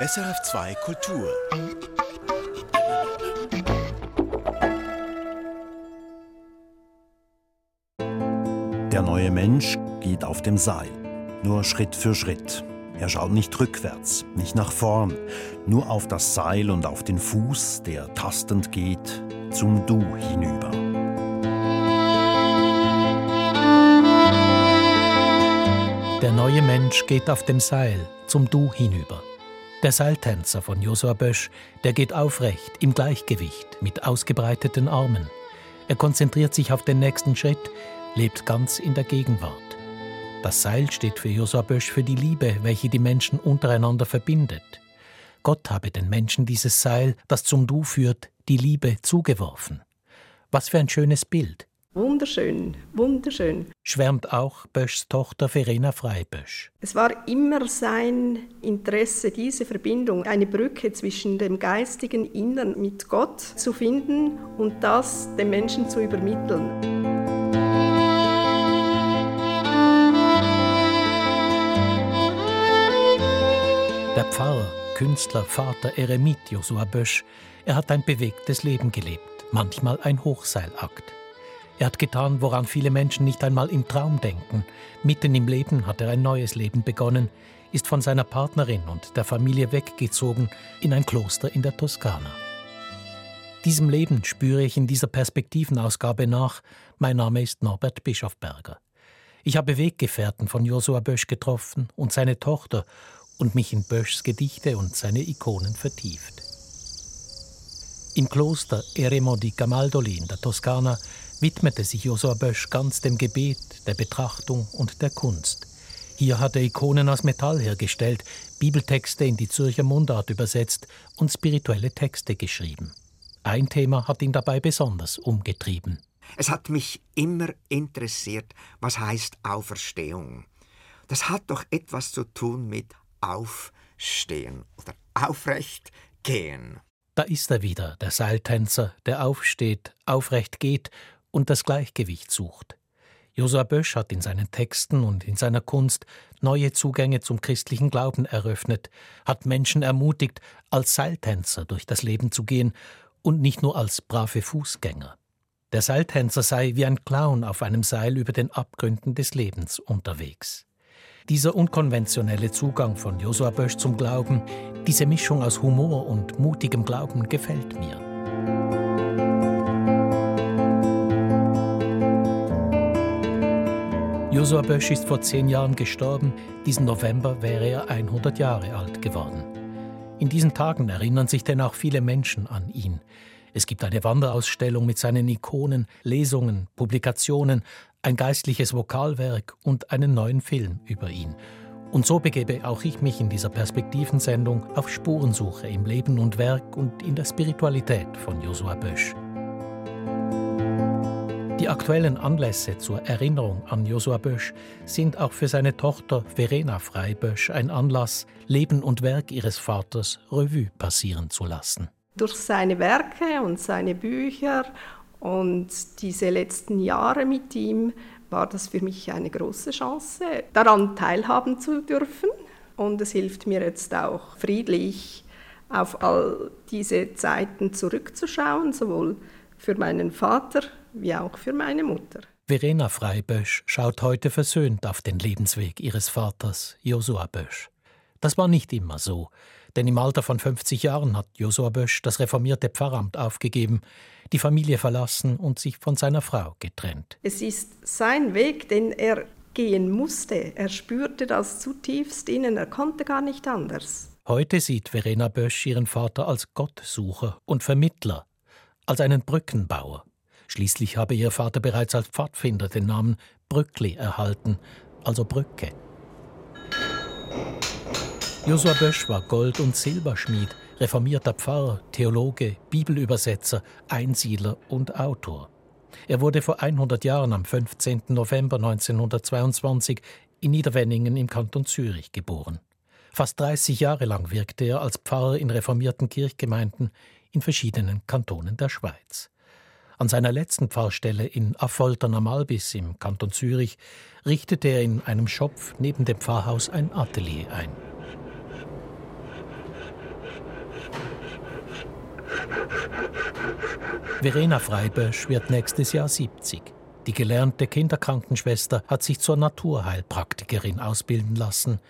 SRF2 Kultur. Der neue Mensch geht auf dem Seil, nur Schritt für Schritt. Er schaut nicht rückwärts, nicht nach vorn, nur auf das Seil und auf den Fuß, der tastend geht, zum Du hinüber. Der neue Mensch geht auf dem Seil zum Du hinüber. Der Seiltänzer von Josua Bösch, der geht aufrecht, im Gleichgewicht, mit ausgebreiteten Armen. Er konzentriert sich auf den nächsten Schritt, lebt ganz in der Gegenwart. Das Seil steht für Josua Bösch für die Liebe, welche die Menschen untereinander verbindet. Gott habe den Menschen dieses Seil, das zum Du führt, die Liebe zugeworfen. Was für ein schönes Bild. Wunderschön, wunderschön. Schwärmt auch Böschs Tochter Verena Freibösch. Es war immer sein Interesse, diese Verbindung, eine Brücke zwischen dem geistigen Innern mit Gott zu finden und das den Menschen zu übermitteln. Der Pfarrer, Künstler, Vater, Eremit Josua Bösch, er hat ein bewegtes Leben gelebt, manchmal ein Hochseilakt. Er hat getan, woran viele Menschen nicht einmal im Traum denken. Mitten im Leben hat er ein neues Leben begonnen, ist von seiner Partnerin und der Familie weggezogen in ein Kloster in der Toskana. Diesem Leben spüre ich in dieser Perspektivenausgabe nach. Mein Name ist Norbert Bischofberger. Ich habe Weggefährten von Josua Bösch getroffen und seine Tochter und mich in Böschs Gedichte und seine Ikonen vertieft. Im Kloster Eremo di Camaldoli in der Toskana widmete sich Josua Bösch ganz dem Gebet, der Betrachtung und der Kunst. Hier hat er Ikonen aus Metall hergestellt, Bibeltexte in die Zürcher Mundart übersetzt und spirituelle Texte geschrieben. Ein Thema hat ihn dabei besonders umgetrieben. Es hat mich immer interessiert, was heißt Auferstehung. Das hat doch etwas zu tun mit Aufstehen oder aufrecht gehen. Da ist er wieder, der Seiltänzer, der aufsteht, aufrecht geht und das Gleichgewicht sucht. Josua Bösch hat in seinen Texten und in seiner Kunst neue Zugänge zum christlichen Glauben eröffnet, hat Menschen ermutigt, als Seiltänzer durch das Leben zu gehen und nicht nur als brave Fußgänger. Der Seiltänzer sei wie ein Clown auf einem Seil über den Abgründen des Lebens unterwegs. Dieser unkonventionelle Zugang von Josua Bösch zum Glauben, diese Mischung aus Humor und mutigem Glauben gefällt mir. Josua Bösch ist vor zehn Jahren gestorben. Diesen November wäre er 100 Jahre alt geworden. In diesen Tagen erinnern sich denn auch viele Menschen an ihn. Es gibt eine Wanderausstellung mit seinen Ikonen, Lesungen, Publikationen, ein geistliches Vokalwerk und einen neuen Film über ihn. Und so begebe auch ich mich in dieser Perspektivensendung auf Spurensuche im Leben und Werk und in der Spiritualität von Josua Bösch. Die aktuellen Anlässe zur Erinnerung an Josua Bösch sind auch für seine Tochter Verena Freibösch ein Anlass, Leben und Werk ihres Vaters Revue passieren zu lassen. Durch seine Werke und seine Bücher und diese letzten Jahre mit ihm war das für mich eine große Chance, daran teilhaben zu dürfen. Und es hilft mir jetzt auch friedlich auf all diese Zeiten zurückzuschauen, sowohl für meinen Vater wie auch für meine Mutter. Verena Freibösch schaut heute versöhnt auf den Lebensweg ihres Vaters, Josua Bösch. Das war nicht immer so, denn im Alter von 50 Jahren hat Josua Bösch das reformierte Pfarramt aufgegeben, die Familie verlassen und sich von seiner Frau getrennt. Es ist sein Weg, den er gehen musste. Er spürte das zutiefst innen, er konnte gar nicht anders. Heute sieht Verena Bösch ihren Vater als Gottsucher und Vermittler, als einen Brückenbauer. Schließlich habe ihr Vater bereits als Pfadfinder den Namen Brückli erhalten, also Brücke. Josua Bösch war Gold- und Silberschmied, reformierter Pfarrer, Theologe, Bibelübersetzer, Einsiedler und Autor. Er wurde vor 100 Jahren am 15. November 1922 in Niederwenningen im Kanton Zürich geboren. Fast 30 Jahre lang wirkte er als Pfarrer in reformierten Kirchgemeinden in verschiedenen Kantonen der Schweiz. An seiner letzten Pfarrstelle in Affoltern am Albis im Kanton Zürich richtete er in einem Schopf neben dem Pfarrhaus ein Atelier ein. Verena Freibösch wird nächstes Jahr 70. Die gelernte Kinderkrankenschwester hat sich zur Naturheilpraktikerin ausbilden lassen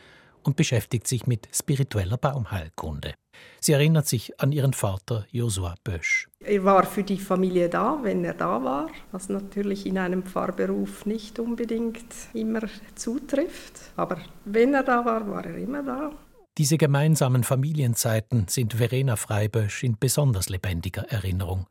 und beschäftigt sich mit spiritueller Baumheilkunde. Sie erinnert sich an ihren Vater Josua Bösch. Er war für die Familie da, wenn er da war, was natürlich in einem Pfarrberuf nicht unbedingt immer zutrifft. Aber wenn er da war, war er immer da. Diese gemeinsamen Familienzeiten sind Verena Freibösch in besonders lebendiger Erinnerung.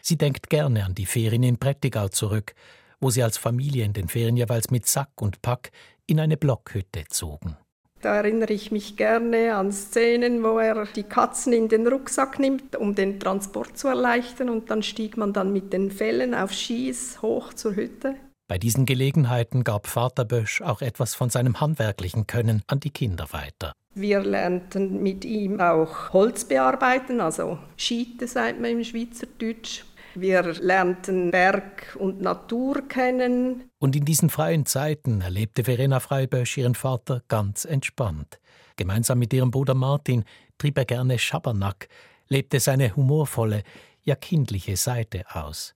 Sie denkt gerne an die Ferien in Prättigau zurück, wo sie als Familie in den Ferien jeweils mit Sack und Pack in eine Blockhütte zogen. Da erinnere ich mich gerne an Szenen, wo er die Katzen in den Rucksack nimmt, um den Transport zu erleichtern, und dann stieg man dann mit den Fellen auf Skis hoch zur Hütte. Bei diesen Gelegenheiten gab Vater Bösch auch etwas von seinem handwerklichen Können an die Kinder weiter. Wir lernten mit ihm auch Holz bearbeiten, also Schiete sagt man im Schweizerdeutsch. Wir lernten Berg und Natur kennen. Und in diesen freien Zeiten erlebte Verena Freibösch ihren Vater ganz entspannt. Gemeinsam mit ihrem Bruder Martin trieb er gerne Schabernack, lebte seine humorvolle, ja kindliche Seite aus.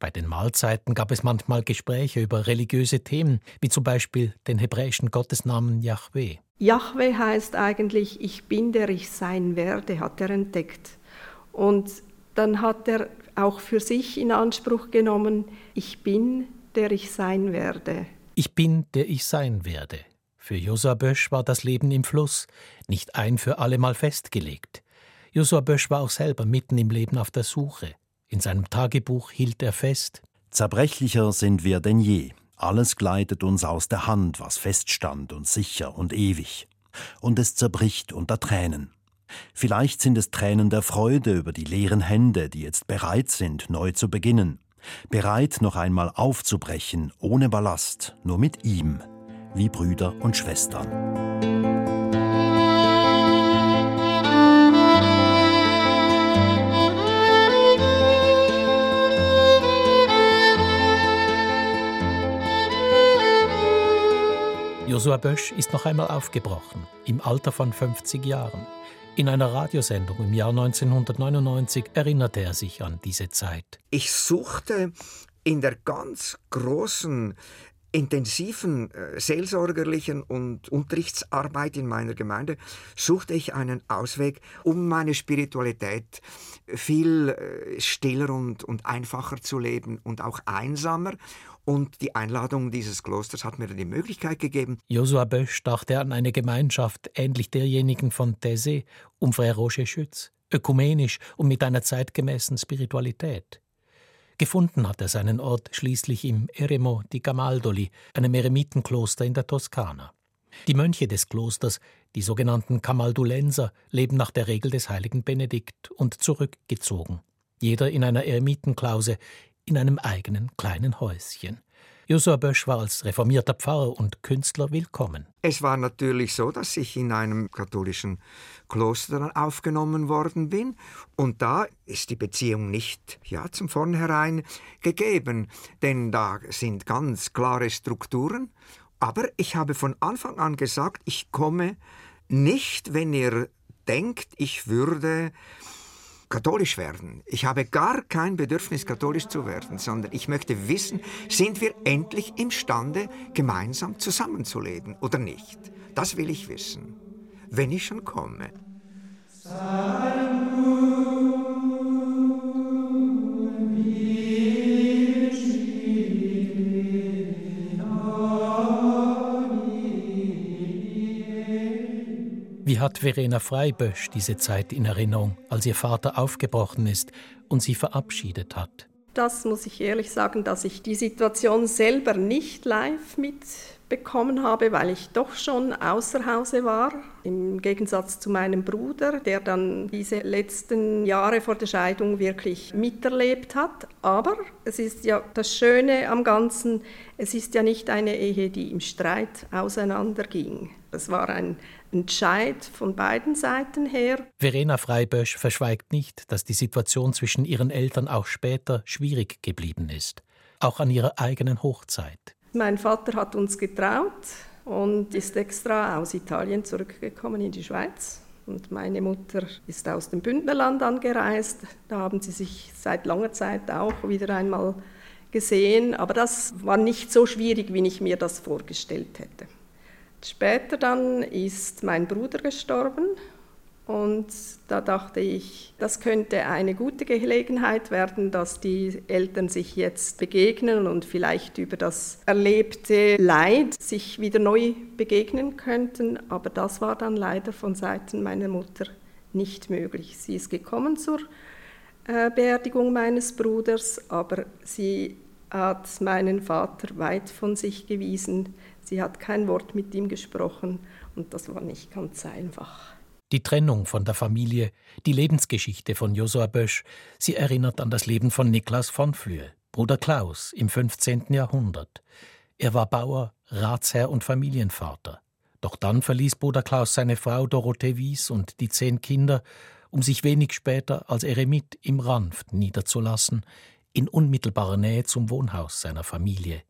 Bei den Mahlzeiten gab es manchmal Gespräche über religiöse Themen, wie zum Beispiel den hebräischen Gottesnamen Yahweh. Yahweh heißt eigentlich, ich bin der ich sein werde, hat er entdeckt. Und dann hat er auch für sich in Anspruch genommen, ich bin, der ich sein werde. Ich bin, der ich sein werde. Für Josua Bösch war das Leben im Fluss, nicht ein für allemal festgelegt. Josua Bösch war auch selber mitten im Leben auf der Suche. In seinem Tagebuch hielt er fest: Zerbrechlicher sind wir denn je. Alles gleitet uns aus der Hand, was feststand und sicher und ewig. Und es zerbricht unter Tränen. Vielleicht sind es Tränen der Freude über die leeren Hände, die jetzt bereit sind, neu zu beginnen, bereit noch einmal aufzubrechen, ohne Ballast, nur mit ihm, wie Brüder und Schwestern. Josua Bösch ist noch einmal aufgebrochen, im Alter von 50 Jahren. In einer Radiosendung im Jahr 1999 erinnerte er sich an diese Zeit. Ich suchte in der ganz großen intensiven äh, seelsorgerlichen und Unterrichtsarbeit in meiner Gemeinde suchte ich einen Ausweg, um meine Spiritualität viel äh, stiller und, und einfacher zu leben und auch einsamer. Und die Einladung dieses Klosters hat mir die Möglichkeit gegeben. Josua Bösch dachte an eine Gemeinschaft ähnlich derjenigen von Thésée um Frère Roger Schütz, ökumenisch und mit einer zeitgemäßen Spiritualität. Gefunden hat er seinen Ort schließlich im Eremo di Camaldoli, einem Eremitenkloster in der Toskana. Die Mönche des Klosters, die sogenannten Camaldulenser, leben nach der Regel des heiligen Benedikt und zurückgezogen. Jeder in einer Eremitenklause, in einem eigenen kleinen Häuschen. Josua Bösch war als reformierter Pfarrer und Künstler willkommen. Es war natürlich so, dass ich in einem katholischen Kloster aufgenommen worden bin und da ist die Beziehung nicht ja zum vornherein gegeben, denn da sind ganz klare Strukturen, aber ich habe von Anfang an gesagt, ich komme nicht, wenn ihr denkt, ich würde katholisch werden. Ich habe gar kein Bedürfnis, katholisch zu werden, sondern ich möchte wissen, sind wir endlich imstande, gemeinsam zusammenzuleben oder nicht? Das will ich wissen, wenn ich schon komme. Wie hat Verena Freibösch diese Zeit in Erinnerung, als ihr Vater aufgebrochen ist und sie verabschiedet hat? Das muss ich ehrlich sagen, dass ich die Situation selber nicht live mitbekommen habe, weil ich doch schon außer Hause war, im Gegensatz zu meinem Bruder, der dann diese letzten Jahre vor der Scheidung wirklich miterlebt hat. Aber es ist ja das Schöne am Ganzen, es ist ja nicht eine Ehe, die im Streit auseinanderging. Es war ein Entscheid von beiden Seiten her. Verena Freibösch verschweigt nicht, dass die Situation zwischen ihren Eltern auch später schwierig geblieben ist, auch an ihrer eigenen Hochzeit. Mein Vater hat uns getraut und ist extra aus Italien zurückgekommen in die Schweiz. Und meine Mutter ist aus dem Bündnerland angereist. Da haben sie sich seit langer Zeit auch wieder einmal gesehen. Aber das war nicht so schwierig, wie ich mir das vorgestellt hätte. Später dann ist mein Bruder gestorben und da dachte ich, das könnte eine gute Gelegenheit werden, dass die Eltern sich jetzt begegnen und vielleicht über das erlebte Leid sich wieder neu begegnen könnten. Aber das war dann leider von Seiten meiner Mutter nicht möglich. Sie ist gekommen zur äh, Beerdigung meines Bruders, aber sie hat meinen Vater weit von sich gewiesen. Sie hat kein Wort mit ihm gesprochen und das war nicht ganz einfach. Die Trennung von der Familie, die Lebensgeschichte von Josua Bösch, sie erinnert an das Leben von Niklas von Flühe, Bruder Klaus im 15. Jahrhundert. Er war Bauer, Ratsherr und Familienvater. Doch dann verließ Bruder Klaus seine Frau Dorothee Wies und die zehn Kinder, um sich wenig später als Eremit im Ranft niederzulassen, in unmittelbarer Nähe zum Wohnhaus seiner Familie.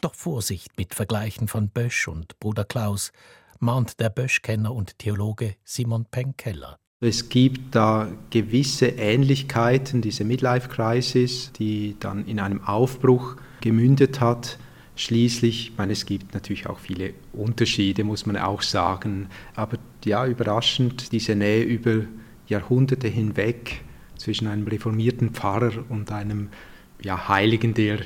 Doch Vorsicht mit Vergleichen von Bösch und Bruder Klaus, mahnt der Bösch-Kenner und Theologe Simon Penkeller. Es gibt da gewisse Ähnlichkeiten, diese Midlife-Crisis, die dann in einem Aufbruch gemündet hat. Schließlich, ich meine, es gibt natürlich auch viele Unterschiede, muss man auch sagen. Aber ja, überraschend, diese Nähe über Jahrhunderte hinweg zwischen einem reformierten Pfarrer und einem ja, Heiligen, der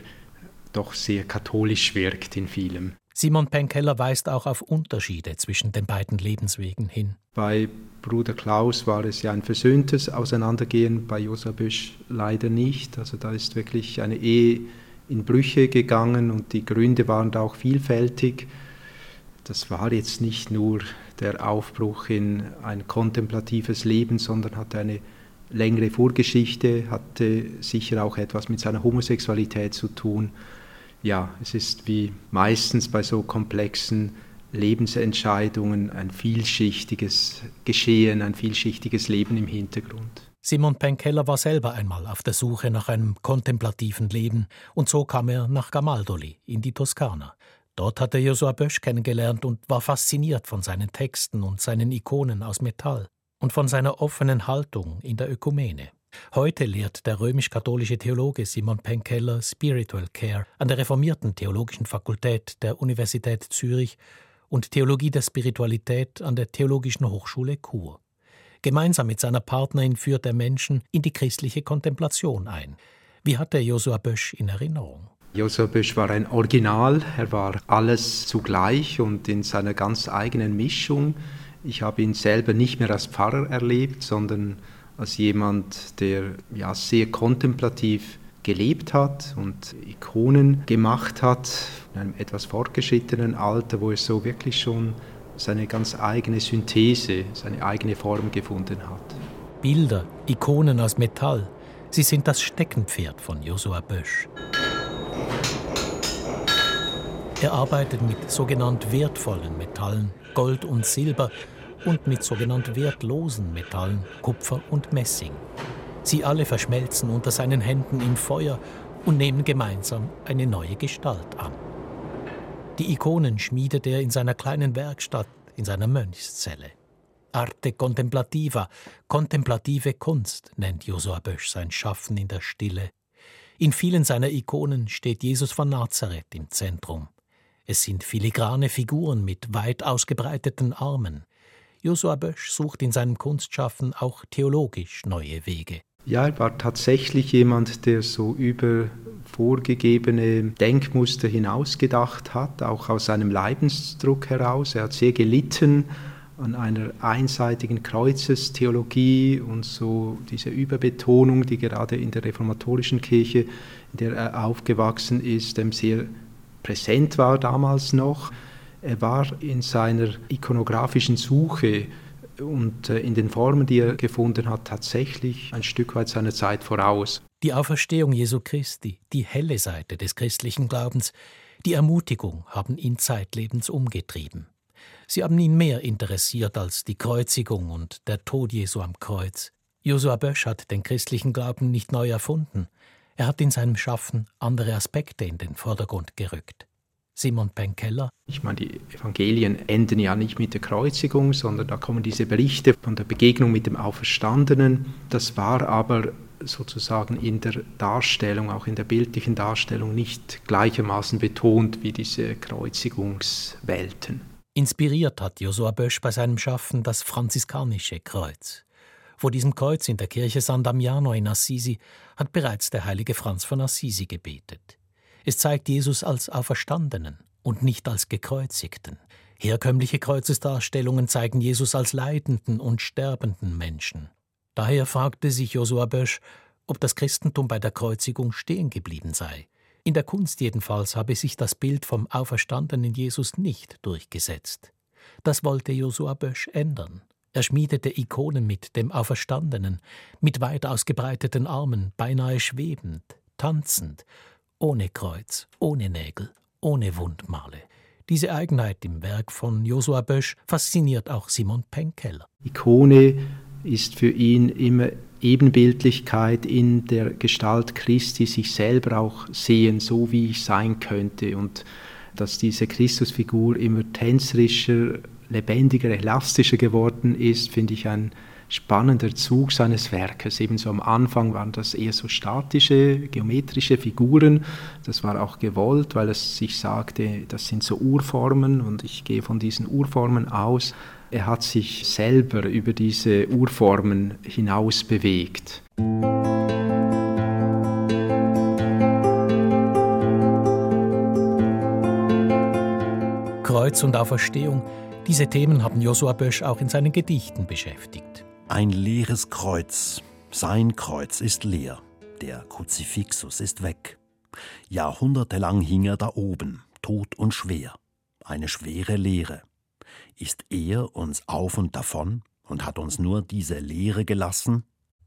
doch sehr katholisch wirkt in vielem. Simon Penkeller weist auch auf Unterschiede zwischen den beiden Lebenswegen hin. Bei Bruder Klaus war es ja ein versöhntes Auseinandergehen, bei Josa Büsch leider nicht. Also da ist wirklich eine Ehe in Brüche gegangen und die Gründe waren da auch vielfältig. Das war jetzt nicht nur der Aufbruch in ein kontemplatives Leben, sondern hatte eine längere Vorgeschichte, hatte sicher auch etwas mit seiner Homosexualität zu tun ja, es ist wie meistens bei so komplexen Lebensentscheidungen ein vielschichtiges Geschehen, ein vielschichtiges Leben im Hintergrund. Simon Penkeller war selber einmal auf der Suche nach einem kontemplativen Leben und so kam er nach Gamaldoli in die Toskana. Dort hat er Josua Bösch kennengelernt und war fasziniert von seinen Texten und seinen Ikonen aus Metall und von seiner offenen Haltung in der Ökumene. Heute lehrt der römisch-katholische Theologe Simon Penkeller Spiritual Care an der reformierten Theologischen Fakultät der Universität Zürich und Theologie der Spiritualität an der Theologischen Hochschule Chur. Gemeinsam mit seiner Partnerin führt er Menschen in die christliche Kontemplation ein. Wie hat er Josua Bösch in Erinnerung? Josua Bösch war ein Original, er war alles zugleich und in seiner ganz eigenen Mischung. Ich habe ihn selber nicht mehr als Pfarrer erlebt, sondern als jemand, der ja sehr kontemplativ gelebt hat und Ikonen gemacht hat, in einem etwas fortgeschrittenen Alter, wo er so wirklich schon seine ganz eigene Synthese, seine eigene Form gefunden hat. Bilder, Ikonen aus Metall, sie sind das Steckenpferd von Josua Bösch. Er arbeitet mit sogenannt wertvollen Metallen, Gold und Silber, und mit sogenannt wertlosen Metallen, Kupfer und Messing. Sie alle verschmelzen unter seinen Händen im Feuer und nehmen gemeinsam eine neue Gestalt an. Die Ikonen schmiedet er in seiner kleinen Werkstatt, in seiner Mönchszelle. Arte contemplativa, kontemplative Kunst nennt Josua Bösch sein Schaffen in der Stille. In vielen seiner Ikonen steht Jesus von Nazareth im Zentrum. Es sind filigrane Figuren mit weit ausgebreiteten Armen. Josua Bösch sucht in seinem Kunstschaffen auch theologisch neue Wege. Ja, er war tatsächlich jemand, der so über vorgegebene Denkmuster hinausgedacht hat, auch aus seinem Leidensdruck heraus. Er hat sehr gelitten an einer einseitigen Kreuzestheologie und so diese Überbetonung, die gerade in der reformatorischen Kirche, in der er aufgewachsen ist, sehr präsent war damals noch. Er war in seiner ikonografischen Suche und äh, in den Formen, die er gefunden hat, tatsächlich ein Stück weit seiner Zeit voraus. Die Auferstehung Jesu Christi, die helle Seite des christlichen Glaubens, die Ermutigung haben ihn zeitlebens umgetrieben. Sie haben ihn mehr interessiert als die Kreuzigung und der Tod Jesu am Kreuz. Josua Bösch hat den christlichen Glauben nicht neu erfunden. Er hat in seinem Schaffen andere Aspekte in den Vordergrund gerückt. Simon Penkeller. Ich meine, die Evangelien enden ja nicht mit der Kreuzigung, sondern da kommen diese Berichte von der Begegnung mit dem Auferstandenen. Das war aber sozusagen in der Darstellung, auch in der bildlichen Darstellung, nicht gleichermaßen betont wie diese Kreuzigungswelten. Inspiriert hat Josua Bösch bei seinem Schaffen das franziskanische Kreuz. Vor diesem Kreuz in der Kirche San Damiano in Assisi hat bereits der heilige Franz von Assisi gebetet. Es zeigt Jesus als Auferstandenen und nicht als Gekreuzigten. Herkömmliche Kreuzesdarstellungen zeigen Jesus als leidenden und sterbenden Menschen. Daher fragte sich Josua Bösch, ob das Christentum bei der Kreuzigung stehen geblieben sei. In der Kunst jedenfalls habe sich das Bild vom auferstandenen Jesus nicht durchgesetzt. Das wollte Josua Bösch ändern. Er schmiedete Ikonen mit dem Auferstandenen, mit weit ausgebreiteten Armen, beinahe schwebend, tanzend, ohne Kreuz, ohne Nägel, ohne Wundmale. Diese Eigenheit im Werk von Josua Bösch fasziniert auch Simon Penkeller. Ikone ist für ihn immer Ebenbildlichkeit in der Gestalt Christi, sich selber auch sehen, so wie ich sein könnte. Und dass diese Christusfigur immer tänzerischer, lebendiger, elastischer geworden ist, finde ich ein spannender Zug seines Werkes. Ebenso am Anfang waren das eher so statische, geometrische Figuren. Das war auch gewollt, weil es sich sagte, das sind so Urformen und ich gehe von diesen Urformen aus. Er hat sich selber über diese Urformen hinaus bewegt. Kreuz und Auferstehung, diese Themen haben Josua Bösch auch in seinen Gedichten beschäftigt. Ein leeres Kreuz, sein Kreuz ist leer, der Kruzifixus ist weg. Jahrhundertelang hing er da oben, tot und schwer, eine schwere Leere. Ist er uns auf und davon und hat uns nur diese Lehre gelassen?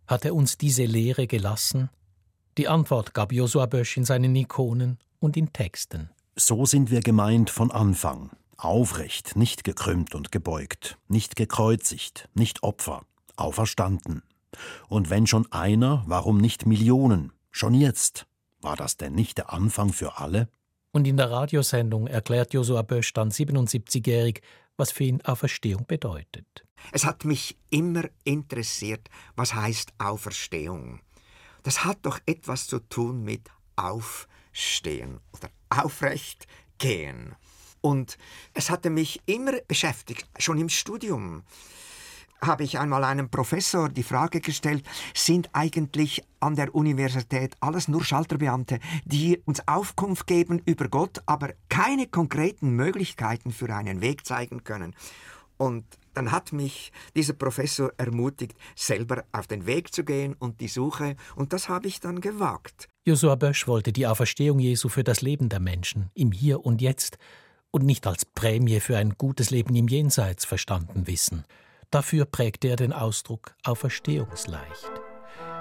Hat er uns diese Lehre gelassen? Die Antwort gab Josua Bösch in seinen Ikonen und in Texten. So sind wir gemeint von Anfang. Aufrecht, nicht gekrümmt und gebeugt, nicht gekreuzigt, nicht Opfer, auferstanden. Und wenn schon einer, warum nicht Millionen? Schon jetzt. War das denn nicht der Anfang für alle? Und in der Radiosendung erklärt Josua Bösch dann 77-jährig, was für ihn Auferstehung bedeutet. Es hat mich immer interessiert, was heißt Auferstehung. Das hat doch etwas zu tun mit Aufstehen oder aufrecht gehen. Und es hatte mich immer beschäftigt, schon im Studium habe ich einmal einem Professor die Frage gestellt, sind eigentlich an der Universität alles nur Schalterbeamte, die uns Aufkunft geben über Gott, aber keine konkreten Möglichkeiten für einen Weg zeigen können. Und dann hat mich dieser Professor ermutigt, selber auf den Weg zu gehen und die Suche, und das habe ich dann gewagt. Josua Bösch wollte die Auferstehung Jesu für das Leben der Menschen, im Hier und Jetzt, und nicht als Prämie für ein gutes Leben im Jenseits verstanden wissen. Dafür prägte er den Ausdruck auferstehungsleicht.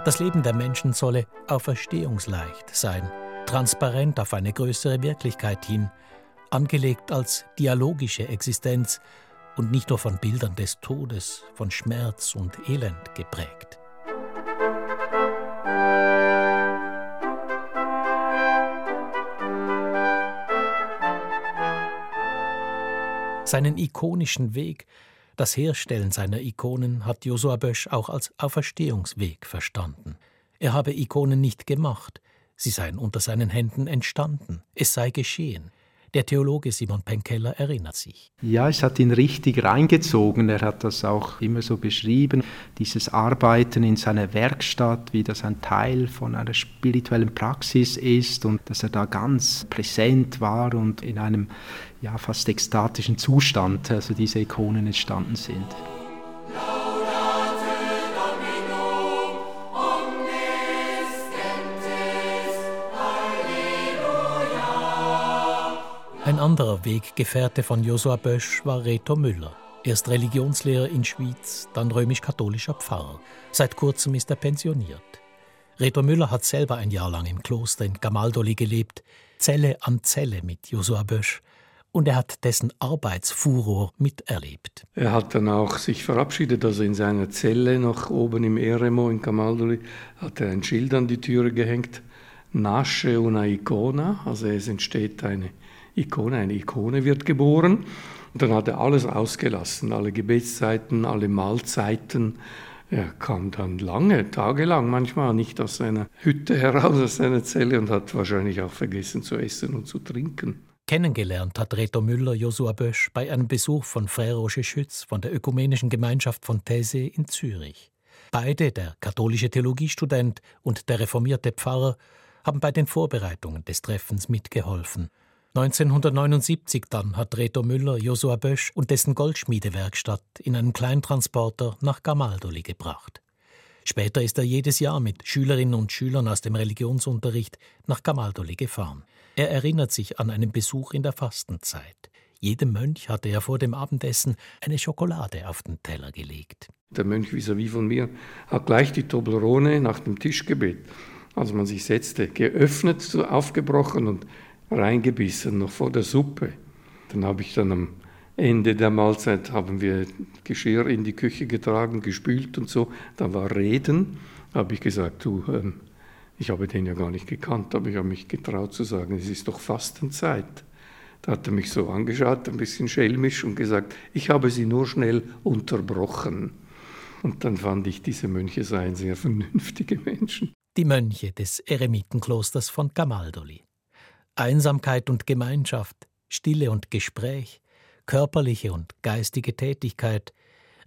Das Leben der Menschen solle auferstehungsleicht sein, transparent auf eine größere Wirklichkeit hin, angelegt als dialogische Existenz und nicht nur von Bildern des Todes, von Schmerz und Elend geprägt. Seinen ikonischen Weg das Herstellen seiner Ikonen hat Josua Bösch auch als Auferstehungsweg verstanden. Er habe Ikonen nicht gemacht, sie seien unter seinen Händen entstanden, es sei geschehen. Der Theologe Simon Penkeller erinnert sich. Ja, es hat ihn richtig reingezogen. Er hat das auch immer so beschrieben. Dieses Arbeiten in seiner Werkstatt, wie das ein Teil von einer spirituellen Praxis ist und dass er da ganz präsent war und in einem ja, fast ekstatischen Zustand, also diese Ikonen entstanden sind. Ein anderer Weggefährte von Josua Bösch war Reto Müller. Erst Religionslehrer in Schwyz, dann römisch-katholischer Pfarrer. Seit kurzem ist er pensioniert. Reto Müller hat selber ein Jahr lang im Kloster in Gamaldoli gelebt, Zelle an Zelle mit Josua Bösch. Und er hat dessen Arbeitsfuror miterlebt. Er hat dann auch sich verabschiedet, also in seiner Zelle noch oben im Eremo in Gamaldoli hat er ein Schild an die Türe gehängt, Nasce una icona, also es entsteht eine Ikone, eine Ikone wird geboren. Und dann hat er alles ausgelassen, alle Gebetszeiten, alle Mahlzeiten. Er kam dann lange, tagelang manchmal nicht aus seiner Hütte heraus, aus seiner Zelle und hat wahrscheinlich auch vergessen zu essen und zu trinken. Kennengelernt hat Reto Müller Josua Bösch bei einem Besuch von Frère Roger Schütz von der Ökumenischen Gemeinschaft von These in Zürich. Beide, der katholische Theologiestudent und der reformierte Pfarrer, haben bei den Vorbereitungen des Treffens mitgeholfen. 1979 dann hat Reto Müller Josua Bösch und dessen Goldschmiedewerkstatt in einem Kleintransporter nach Gamaldoli gebracht. Später ist er jedes Jahr mit Schülerinnen und Schülern aus dem Religionsunterricht nach Gamaldoli gefahren. Er erinnert sich an einen Besuch in der Fastenzeit. Jedem Mönch hatte er vor dem Abendessen eine Schokolade auf den Teller gelegt. Der Mönch vis-à-vis von mir hat gleich die Toblerone nach dem Tischgebet, als man sich setzte, geöffnet, aufgebrochen und reingebissen, noch vor der Suppe. Dann habe ich dann am Ende der Mahlzeit haben wir Geschirr in die Küche getragen, gespült und so. Da war Reden. Habe ich gesagt, du, ähm, ich habe den ja gar nicht gekannt, aber ich habe mich getraut zu sagen, es ist doch Fastenzeit. Da hat er mich so angeschaut, ein bisschen schelmisch und gesagt, ich habe sie nur schnell unterbrochen. Und dann fand ich, diese Mönche seien sehr vernünftige Menschen. Die Mönche des Eremitenklosters von Gamaldoli. Einsamkeit und Gemeinschaft, Stille und Gespräch, körperliche und geistige Tätigkeit.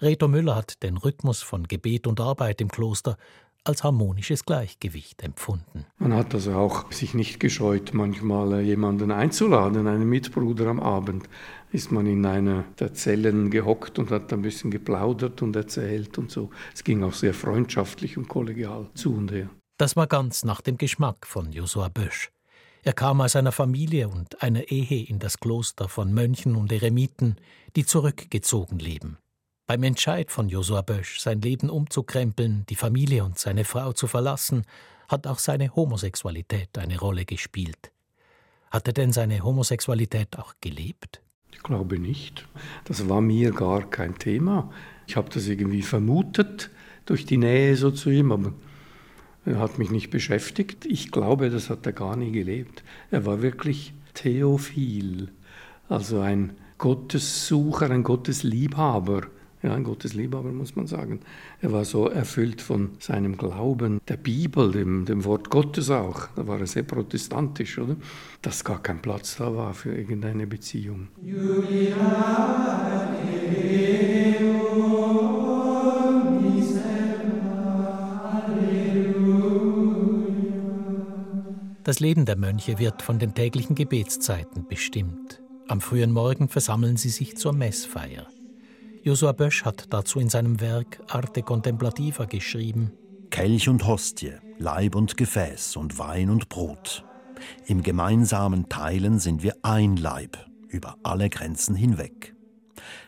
Reto Müller hat den Rhythmus von Gebet und Arbeit im Kloster als harmonisches Gleichgewicht empfunden. Man hat also auch sich nicht gescheut, manchmal jemanden einzuladen, einen Mitbruder am Abend. Ist man in einer der Zellen gehockt und hat ein bisschen geplaudert und erzählt und so. Es ging auch sehr freundschaftlich und kollegial zu und her. Das war ganz nach dem Geschmack von Josua Bösch. Er kam aus einer Familie und einer Ehe in das Kloster von Mönchen und Eremiten, die zurückgezogen leben. Beim Entscheid von Josua Bösch, sein Leben umzukrempeln, die Familie und seine Frau zu verlassen, hat auch seine Homosexualität eine Rolle gespielt. Hat er denn seine Homosexualität auch gelebt? Ich glaube nicht. Das war mir gar kein Thema. Ich habe das irgendwie vermutet durch die Nähe so zu ihm, aber er hat mich nicht beschäftigt. Ich glaube, das hat er gar nie gelebt. Er war wirklich Theophil, also ein Gottessucher, ein Gottesliebhaber. Ja, ein Gottesliebhaber muss man sagen. Er war so erfüllt von seinem Glauben der Bibel, dem, dem Wort Gottes auch. Da war er sehr protestantisch, oder? Dass gar kein Platz da war für irgendeine Beziehung. Das Leben der Mönche wird von den täglichen Gebetszeiten bestimmt. Am frühen Morgen versammeln sie sich zur Messfeier. Josua Bösch hat dazu in seinem Werk Arte Contemplativa geschrieben: Kelch und Hostie, Leib und Gefäß und Wein und Brot. Im gemeinsamen Teilen sind wir ein Leib, über alle Grenzen hinweg.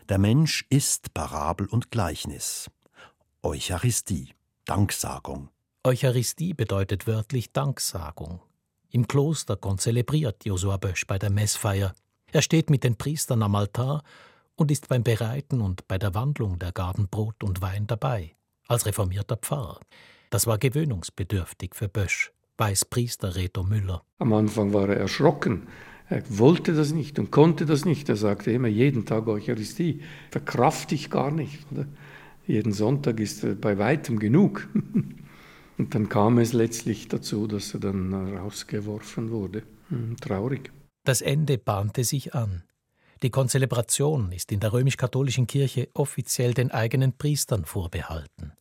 Der Mensch ist Parabel und Gleichnis. Eucharistie, Danksagung. Eucharistie bedeutet wörtlich Danksagung. Im Kloster konzelebriert Josua Bösch bei der Messfeier. Er steht mit den Priestern am Altar und ist beim Bereiten und bei der Wandlung der Gaben Brot und Wein dabei, als reformierter Pfarrer. Das war gewöhnungsbedürftig für Bösch, weiß Priester Reto Müller. Am Anfang war er erschrocken. Er wollte das nicht und konnte das nicht. Er sagte immer, jeden Tag Eucharistie, verkraft ich gar nicht. Oder? Jeden Sonntag ist bei weitem genug. Und dann kam es letztlich dazu, dass er dann rausgeworfen wurde. Hm, traurig. Das Ende bahnte sich an. Die Konzelebration ist in der römisch-katholischen Kirche offiziell den eigenen Priestern vorbehalten.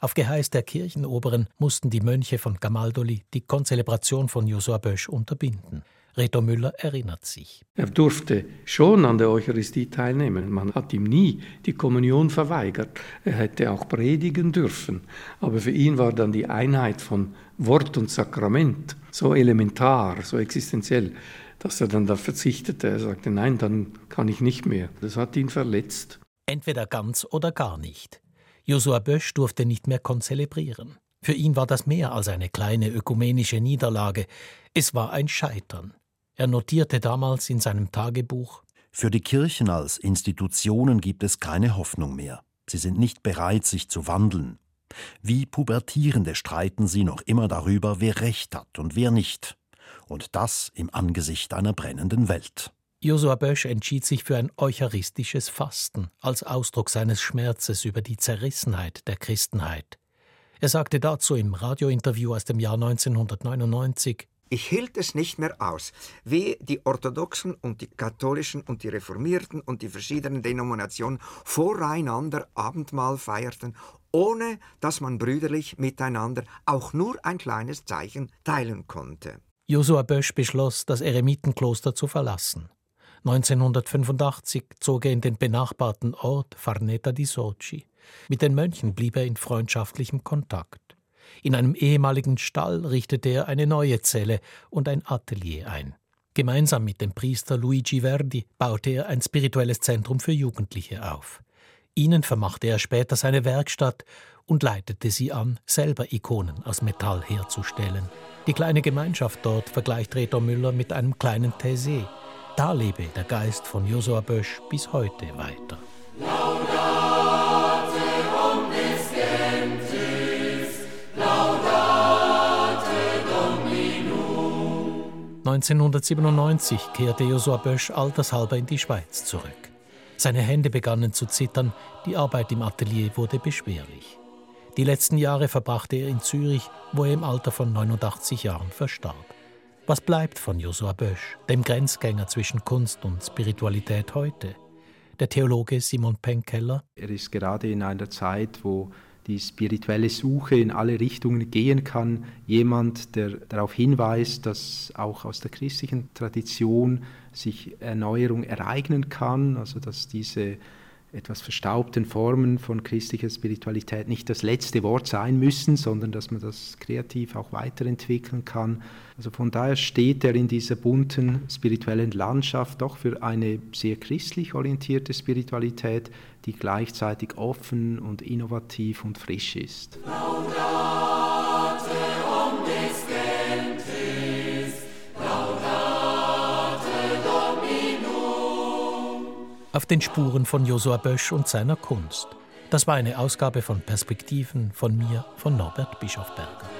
Auf Geheiß der Kirchenoberen mussten die Mönche von Gamaldoli die Konzelebration von Josua Bösch unterbinden. Reto Müller erinnert sich. Er durfte schon an der Eucharistie teilnehmen. Man hat ihm nie die Kommunion verweigert. Er hätte auch predigen dürfen. Aber für ihn war dann die Einheit von Wort und Sakrament so elementar, so existenziell, dass er dann da verzichtete. Er sagte, nein, dann kann ich nicht mehr. Das hat ihn verletzt. Entweder ganz oder gar nicht. Josua Bösch durfte nicht mehr konzelebrieren. Für ihn war das mehr als eine kleine ökumenische Niederlage. Es war ein Scheitern. Er notierte damals in seinem Tagebuch Für die Kirchen als Institutionen gibt es keine Hoffnung mehr. Sie sind nicht bereit, sich zu wandeln. Wie Pubertierende streiten sie noch immer darüber, wer Recht hat und wer nicht. Und das im Angesicht einer brennenden Welt. Josua Bösch entschied sich für ein eucharistisches Fasten als Ausdruck seines Schmerzes über die Zerrissenheit der Christenheit. Er sagte dazu im Radiointerview aus dem Jahr 1999, ich hielt es nicht mehr aus, wie die Orthodoxen und die Katholischen und die Reformierten und die verschiedenen Denominationen voreinander Abendmahl feierten, ohne dass man brüderlich miteinander auch nur ein kleines Zeichen teilen konnte. Josua Bösch beschloss, das Eremitenkloster zu verlassen. 1985 zog er in den benachbarten Ort Farneta di Soci. Mit den Mönchen blieb er in freundschaftlichem Kontakt. In einem ehemaligen Stall richtete er eine neue Zelle und ein Atelier ein. Gemeinsam mit dem Priester Luigi Verdi baute er ein spirituelles Zentrum für Jugendliche auf. Ihnen vermachte er später seine Werkstatt und leitete sie an, selber Ikonen aus Metall herzustellen. Die kleine Gemeinschaft dort vergleicht Reto Müller mit einem kleinen Taizé, da lebe der Geist von Josua Bösch bis heute weiter. 1997 kehrte Josua Bösch altershalber in die Schweiz zurück. Seine Hände begannen zu zittern, die Arbeit im Atelier wurde beschwerlich. Die letzten Jahre verbrachte er in Zürich, wo er im Alter von 89 Jahren verstarb. Was bleibt von Josua Bösch, dem Grenzgänger zwischen Kunst und Spiritualität heute? Der Theologe Simon Penkeller. Er ist gerade in einer Zeit, wo die spirituelle Suche in alle Richtungen gehen kann. Jemand, der darauf hinweist, dass auch aus der christlichen Tradition sich Erneuerung ereignen kann, also dass diese etwas verstaubten Formen von christlicher Spiritualität nicht das letzte Wort sein müssen, sondern dass man das kreativ auch weiterentwickeln kann. Also von daher steht er in dieser bunten spirituellen Landschaft doch für eine sehr christlich orientierte Spiritualität, die gleichzeitig offen und innovativ und frisch ist. Auf den Spuren von Josua Bösch und seiner Kunst. Das war eine Ausgabe von Perspektiven von mir, von Norbert Bischofberger.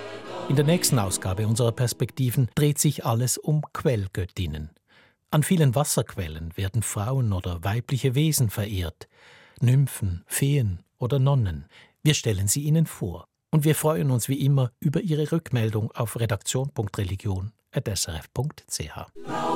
In der nächsten Ausgabe unserer Perspektiven dreht sich alles um Quellgöttinnen. An vielen Wasserquellen werden Frauen oder weibliche Wesen verehrt, Nymphen, Feen oder Nonnen. Wir stellen sie Ihnen vor. Und wir freuen uns wie immer über Ihre Rückmeldung auf redaktion.religion.srf.ch.